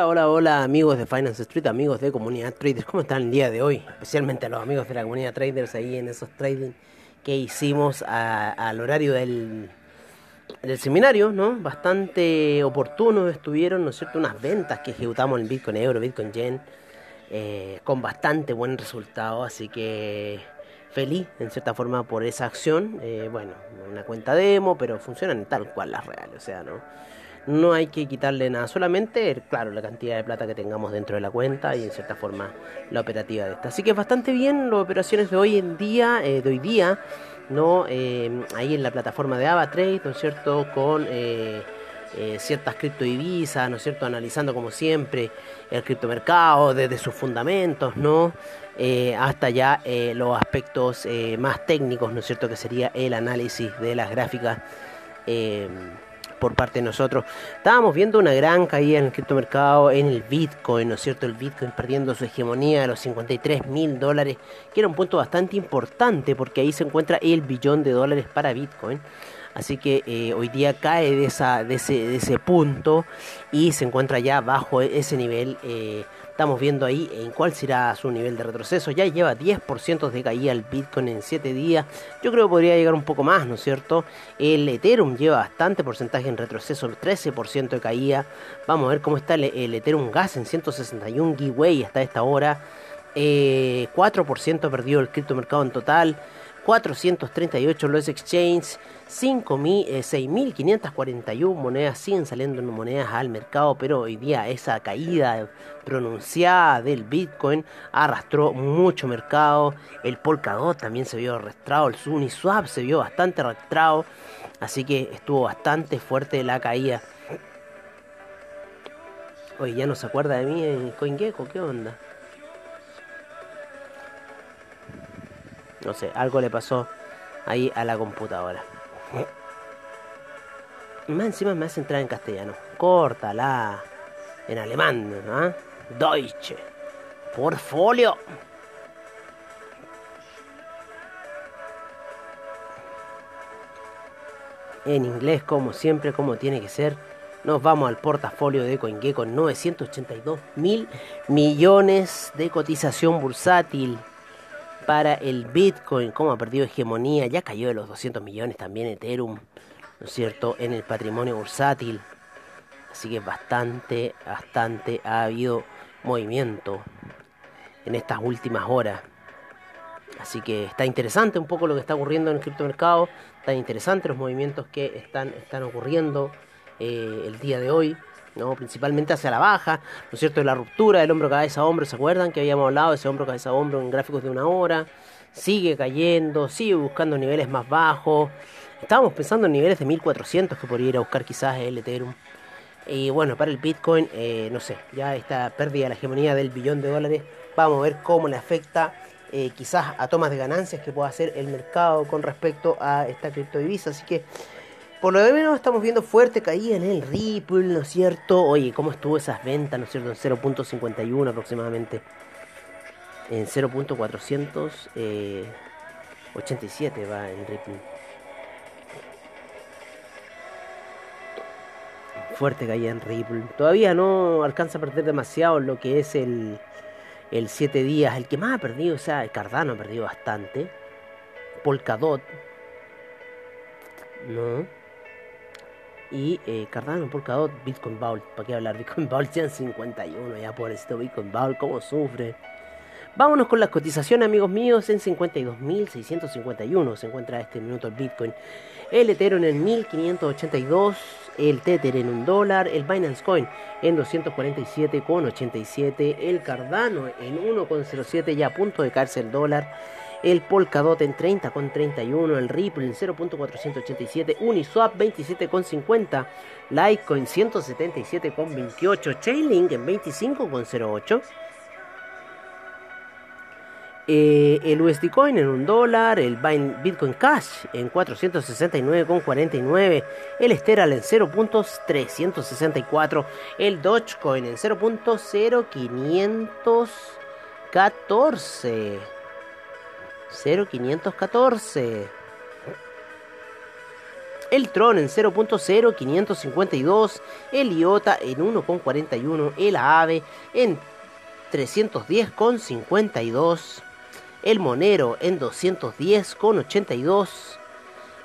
Hola, hola, hola amigos de Finance Street, amigos de Comunidad Traders, ¿cómo están el día de hoy? Especialmente a los amigos de la Comunidad Traders ahí en esos trading que hicimos al horario del, del seminario, ¿no? Bastante oportunos estuvieron, ¿no es cierto? Unas ventas que ejecutamos en Bitcoin Euro, Bitcoin Yen, eh, con bastante buen resultado, así que feliz en cierta forma por esa acción. Eh, bueno, una cuenta demo, pero funcionan tal cual las reales, o sea, ¿no? No hay que quitarle nada, solamente, claro, la cantidad de plata que tengamos dentro de la cuenta y en cierta forma la operativa de esta. Así que bastante bien las operaciones de hoy en día, eh, de hoy día, ¿no? Eh, ahí en la plataforma de AvaTrade, ¿no es cierto? Con eh, ciertas criptodivisas, ¿no es cierto? Analizando como siempre el criptomercado desde sus fundamentos, ¿no? hasta ya los aspectos más técnicos, ¿no es cierto? Que sería el análisis de las gráficas por parte de nosotros. Estábamos viendo una gran caída en el criptomercado, en el Bitcoin, ¿no es cierto? El Bitcoin perdiendo su hegemonía de los 53 mil dólares, que era un punto bastante importante porque ahí se encuentra el billón de dólares para Bitcoin. Así que eh, hoy día cae de, ese, punto y se encuentra ya bajo ese nivel. Eh, Estamos viendo ahí en cuál será su nivel de retroceso. Ya lleva 10% de caída el Bitcoin en 7 días. Yo creo que podría llegar un poco más, ¿no es cierto? El Ethereum lleva bastante porcentaje en retroceso, 13% de caída. Vamos a ver cómo está el, Ethereum Gas en 161 giveaway hasta esta hora. 4% eh, perdió el criptomercado en total. 438 los exchanges, 6.541 eh, monedas siguen saliendo monedas al mercado, pero hoy día esa caída pronunciada del Bitcoin arrastró mucho mercado. El Polkadot también se vio arrastrado, el Uniswap se vio bastante arrastrado, así que estuvo bastante fuerte la caída. Oye, ya no se acuerda de mí en CoinGecko, ¿qué onda? No sé, algo le pasó ahí a la computadora. Más encima me hace entrar en castellano. Córtala. En alemán, ¿no? Deutsche. Portfolio. En inglés, como siempre, como tiene que ser. Nos vamos al portafolio de CoinGecko con 982 mil millones de cotización bursátil para el Bitcoin, como ha perdido hegemonía, ya cayó de los 200 millones también Ethereum, ¿no es cierto?, en el patrimonio bursátil. Así que bastante, bastante ha habido movimiento en estas últimas horas. Así que está interesante un poco lo que está ocurriendo en el criptomercado, está interesante los movimientos que están, están ocurriendo eh, el día de hoy. ¿No? principalmente hacia la baja, ¿no es cierto? La ruptura del hombro cabeza a hombro, ¿se acuerdan que habíamos hablado de ese hombro cabeza a hombro en gráficos de una hora? Sigue cayendo, sigue buscando niveles más bajos. Estábamos pensando en niveles de 1400 que podría ir a buscar quizás el Ethereum. Y bueno, para el Bitcoin, eh, no sé, ya esta pérdida de la hegemonía del billón de dólares, vamos a ver cómo le afecta eh, quizás a tomas de ganancias que pueda hacer el mercado con respecto a esta criptodivisa. Así que por lo menos estamos viendo fuerte caída en el Ripple, ¿no es cierto? Oye, ¿cómo estuvo esas ventas, ¿no es cierto? En 0.51 aproximadamente. En 0.487 eh, va en Ripple. Fuerte caída en Ripple. Todavía no alcanza a perder demasiado lo que es el, el 7 días. El que más ha perdido, o sea, el Cardano ha perdido bastante. Polkadot. No y eh, Cardano, Polkadot, Bitcoin Vault. ¿Para qué hablar? Bitcoin ya en 51, ya pobrecito Bitcoin Vault, cómo sufre. Vámonos con las cotizaciones, amigos míos, en 52.651 se encuentra este minuto el Bitcoin. El Ethereum en 1582, el Tether en un dólar, el Binance Coin en 247,87, el Cardano en 1,07 ya a punto de caerse el dólar el Polkadot en 30,31, el Ripple en 0.487, Uniswap 27,50, Litecoin 177,28, Chainlink en 25,08. Eh, el USD Coin en un dólar, el Bitcoin Cash en 469,49, el Sterling en 0.364, el Dogecoin en 0.0514. 0514. El Tron en 0.0, 552. El IOTA en 1.41. El AVE en 310.52. El Monero en 210.82.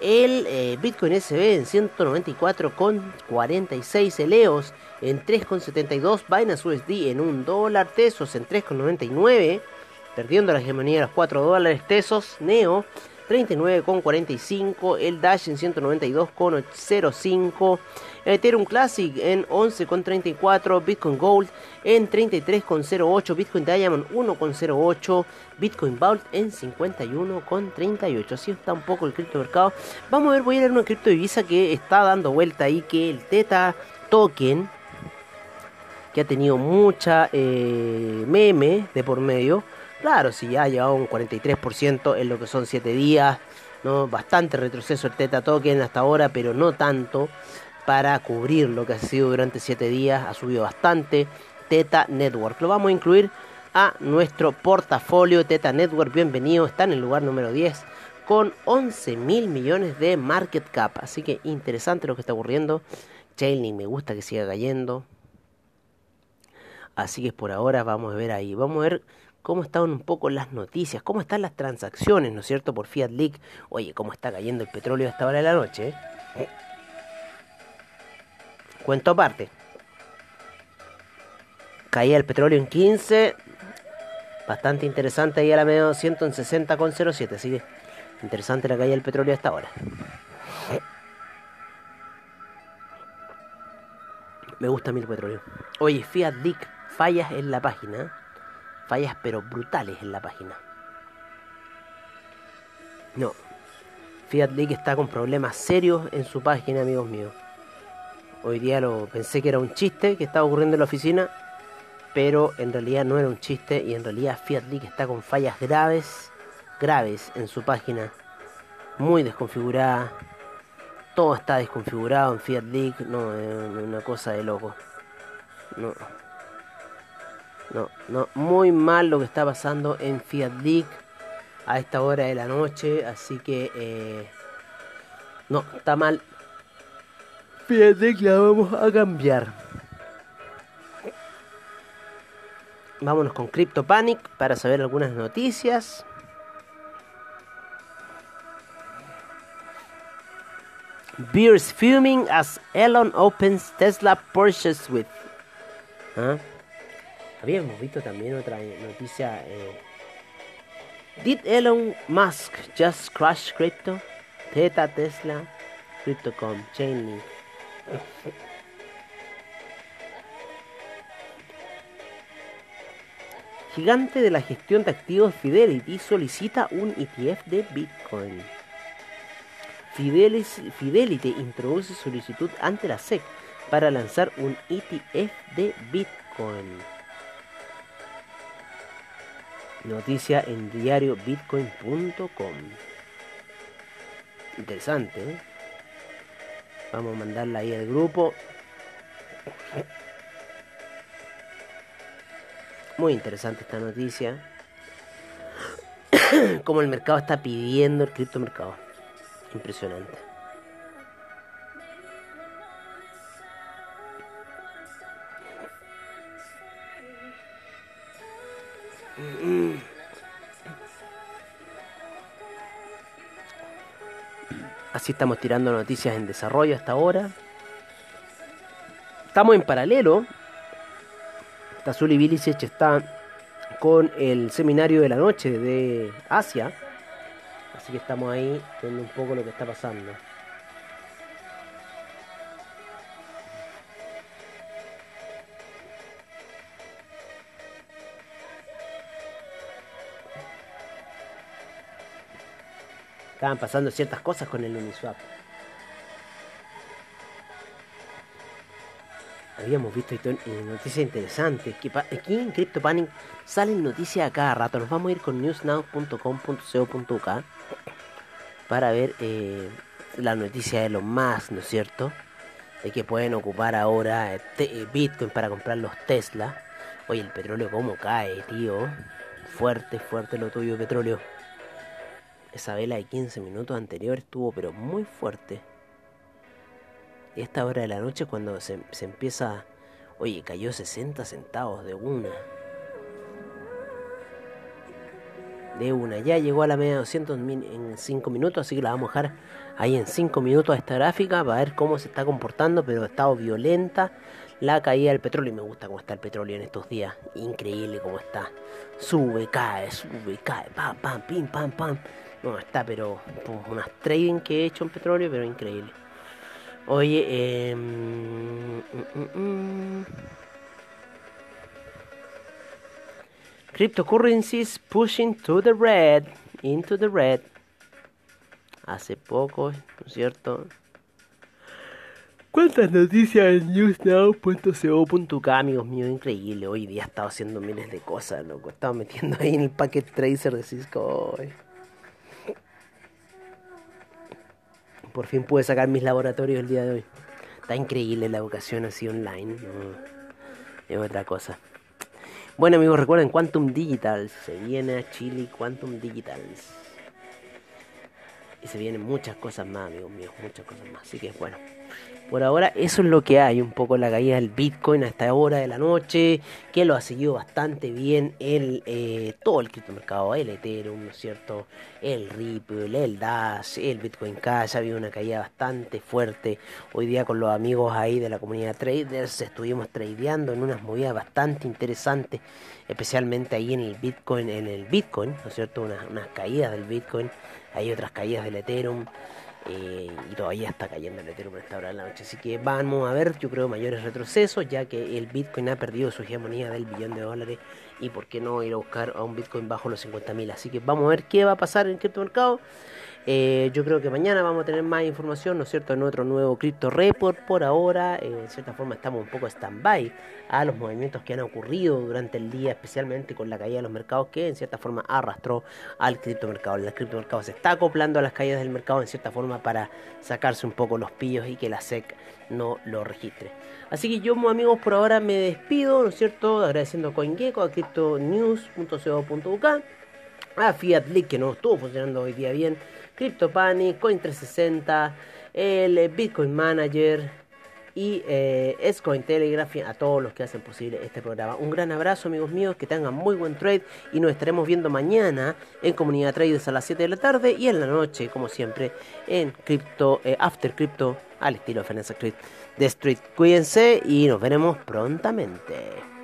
El eh, Bitcoin SB en 194,46. El EOS en 3,72. Binance USD en 1 dólar. Tesos en 3,99. Perdiendo la hegemonía de los 4 dólares. Tesos. Neo 39,45, el Dash en 192,05, Ethereum Classic en 11,34, Bitcoin Gold en 33,08, Bitcoin Diamond 1,08, Bitcoin Vault en 51,38. Así está un poco el criptomercado. Vamos a ver, voy a ver una criptodivisa que está dando vuelta ahí, que el Teta Token, que ha tenido mucha eh, meme de por medio Claro, si ya ha llevado un 43% en lo que son 7 días, ¿no? bastante retroceso el Teta Token hasta ahora, pero no tanto para cubrir lo que ha sido durante 7 días, ha subido bastante. Teta Network, lo vamos a incluir a nuestro portafolio Teta Network, bienvenido, está en el lugar número 10 con 11 mil millones de market cap, así que interesante lo que está ocurriendo. Chainlink me gusta que siga cayendo. Así que por ahora vamos a ver ahí. Vamos a ver cómo están un poco las noticias, cómo están las transacciones, ¿no es cierto? Por Fiat Leak. Oye, cómo está cayendo el petróleo a esta hora de la noche. ¿eh? Cuento aparte. Caía el petróleo en 15. Bastante interesante ahí a la media 200 en 60,07. Así que interesante la caída del petróleo a esta hora. Me gusta a mí el petróleo. Oye, Fiat Leak, fallas en la página fallas pero brutales en la página. No. Fiat Leak está con problemas serios en su página, amigos míos. Hoy día lo pensé que era un chiste que estaba ocurriendo en la oficina, pero en realidad no era un chiste y en realidad Fiat Leak está con fallas graves, graves en su página, muy desconfigurada. Todo está desconfigurado en Fiat Leak, no, es una cosa de loco. No. No, no, muy mal lo que está pasando en Fiat League a esta hora de la noche, así que eh, no, está mal. Fiat League la vamos a cambiar. Vámonos con Crypto Panic para saber algunas noticias. Beers fuming as Elon opens Tesla Porsche with. ¿Ah? Habíamos visto también otra noticia. Eh, Did Elon Musk just crash crypto? Teta, Tesla, Cryptocom, Chainlink. Gigante de la gestión de activos Fidelity solicita un ETF de Bitcoin. Fidelity introduce solicitud ante la SEC para lanzar un ETF de Bitcoin. Noticia en diario bitcoin.com. Interesante, ¿eh? Vamos a mandarla ahí al grupo. Muy interesante esta noticia. Como el mercado está pidiendo el criptomercado. Impresionante. Así estamos tirando noticias en desarrollo hasta ahora. Estamos en paralelo. Tazuli Bilicic está con el seminario de la noche de Asia. Así que estamos ahí viendo un poco lo que está pasando. Estaban pasando ciertas cosas con el Uniswap. Habíamos visto noticias interesantes. Aquí en CryptoPanic salen noticias a cada rato. Nos vamos a ir con newsnow.com.co.uk para ver eh, la noticia de los más, ¿no es cierto? De que pueden ocupar ahora eh, eh, Bitcoin para comprar los Tesla. Oye, el petróleo cómo cae, tío. Fuerte, fuerte lo tuyo, petróleo. Esa vela de 15 minutos anterior estuvo pero muy fuerte. esta hora de la noche cuando se, se empieza... Oye, cayó 60 centavos de una. De una. Ya llegó a la media de 200 en 5 minutos, así que la vamos a dejar ahí en 5 minutos esta gráfica para ver cómo se está comportando, pero ha estado violenta la caída del petróleo. Y me gusta cómo está el petróleo en estos días. Increíble cómo está. Sube, cae, sube, cae, pam, pam, pim, pam, pam. No, está, pero unas trading que he hecho en petróleo, pero increíble. Oye, eh, cryptocurrencies pushing to the red, into the red. Hace poco, ¿no es cierto? ¿Cuántas noticias en newsnow.co.k, amigos míos? Increíble. Hoy día he estado haciendo miles de cosas, loco. Estaba metiendo ahí en el packet tracer de Cisco. Hoy. Por fin pude sacar mis laboratorios el día de hoy. Está increíble la educación así online. Es otra cosa. Bueno amigos, recuerden Quantum Digital. Se viene a Chile Quantum Digital. Y se vienen muchas cosas más, amigos míos. Muchas cosas más. Así que bueno. Por ahora eso es lo que hay, un poco la caída del Bitcoin a esta hora de la noche, que lo ha seguido bastante bien el, eh, todo el criptomercado, el Ethereum, ¿no es cierto? El Ripple, el Dash, el Bitcoin Cash, ha habido una caída bastante fuerte. Hoy día con los amigos ahí de la comunidad traders estuvimos tradeando en unas movidas bastante interesantes, especialmente ahí en el Bitcoin, en el Bitcoin, ¿no es cierto? Unas, unas caídas del Bitcoin, hay otras caídas del Ethereum. Eh, y todavía está cayendo el Ethereum por esta hora de la noche. Así que vamos a ver, yo creo, mayores retrocesos, ya que el Bitcoin ha perdido su hegemonía del billón de dólares. Y por qué no ir a buscar a un Bitcoin bajo los 50.000. Así que vamos a ver qué va a pasar en el criptomercado. Eh, yo creo que mañana vamos a tener más información, ¿no cierto?, en otro nuevo Crypto Report. Por ahora, eh, en cierta forma, estamos un poco stand-by a los movimientos que han ocurrido durante el día, especialmente con la caída de los mercados, que en cierta forma arrastró al criptomercado. El criptomercado se está acoplando a las caídas del mercado, en cierta forma, para sacarse un poco los pillos y que la SEC no lo registre. Así que yo, amigos, por ahora me despido, ¿no es cierto?, agradeciendo a CoinGecko, a CryptoNews.co.uk, a Fiat que no estuvo funcionando hoy día bien CryptoPanic, Coin360, el Bitcoin Manager y eh, Telegraph a todos los que hacen posible este programa. Un gran abrazo amigos míos, que tengan muy buen trade y nos estaremos viendo mañana en Comunidad Traders a las 7 de la tarde y en la noche, como siempre, en Crypto, eh, After Crypto al estilo Finance Street de Street. Cuídense y nos veremos prontamente.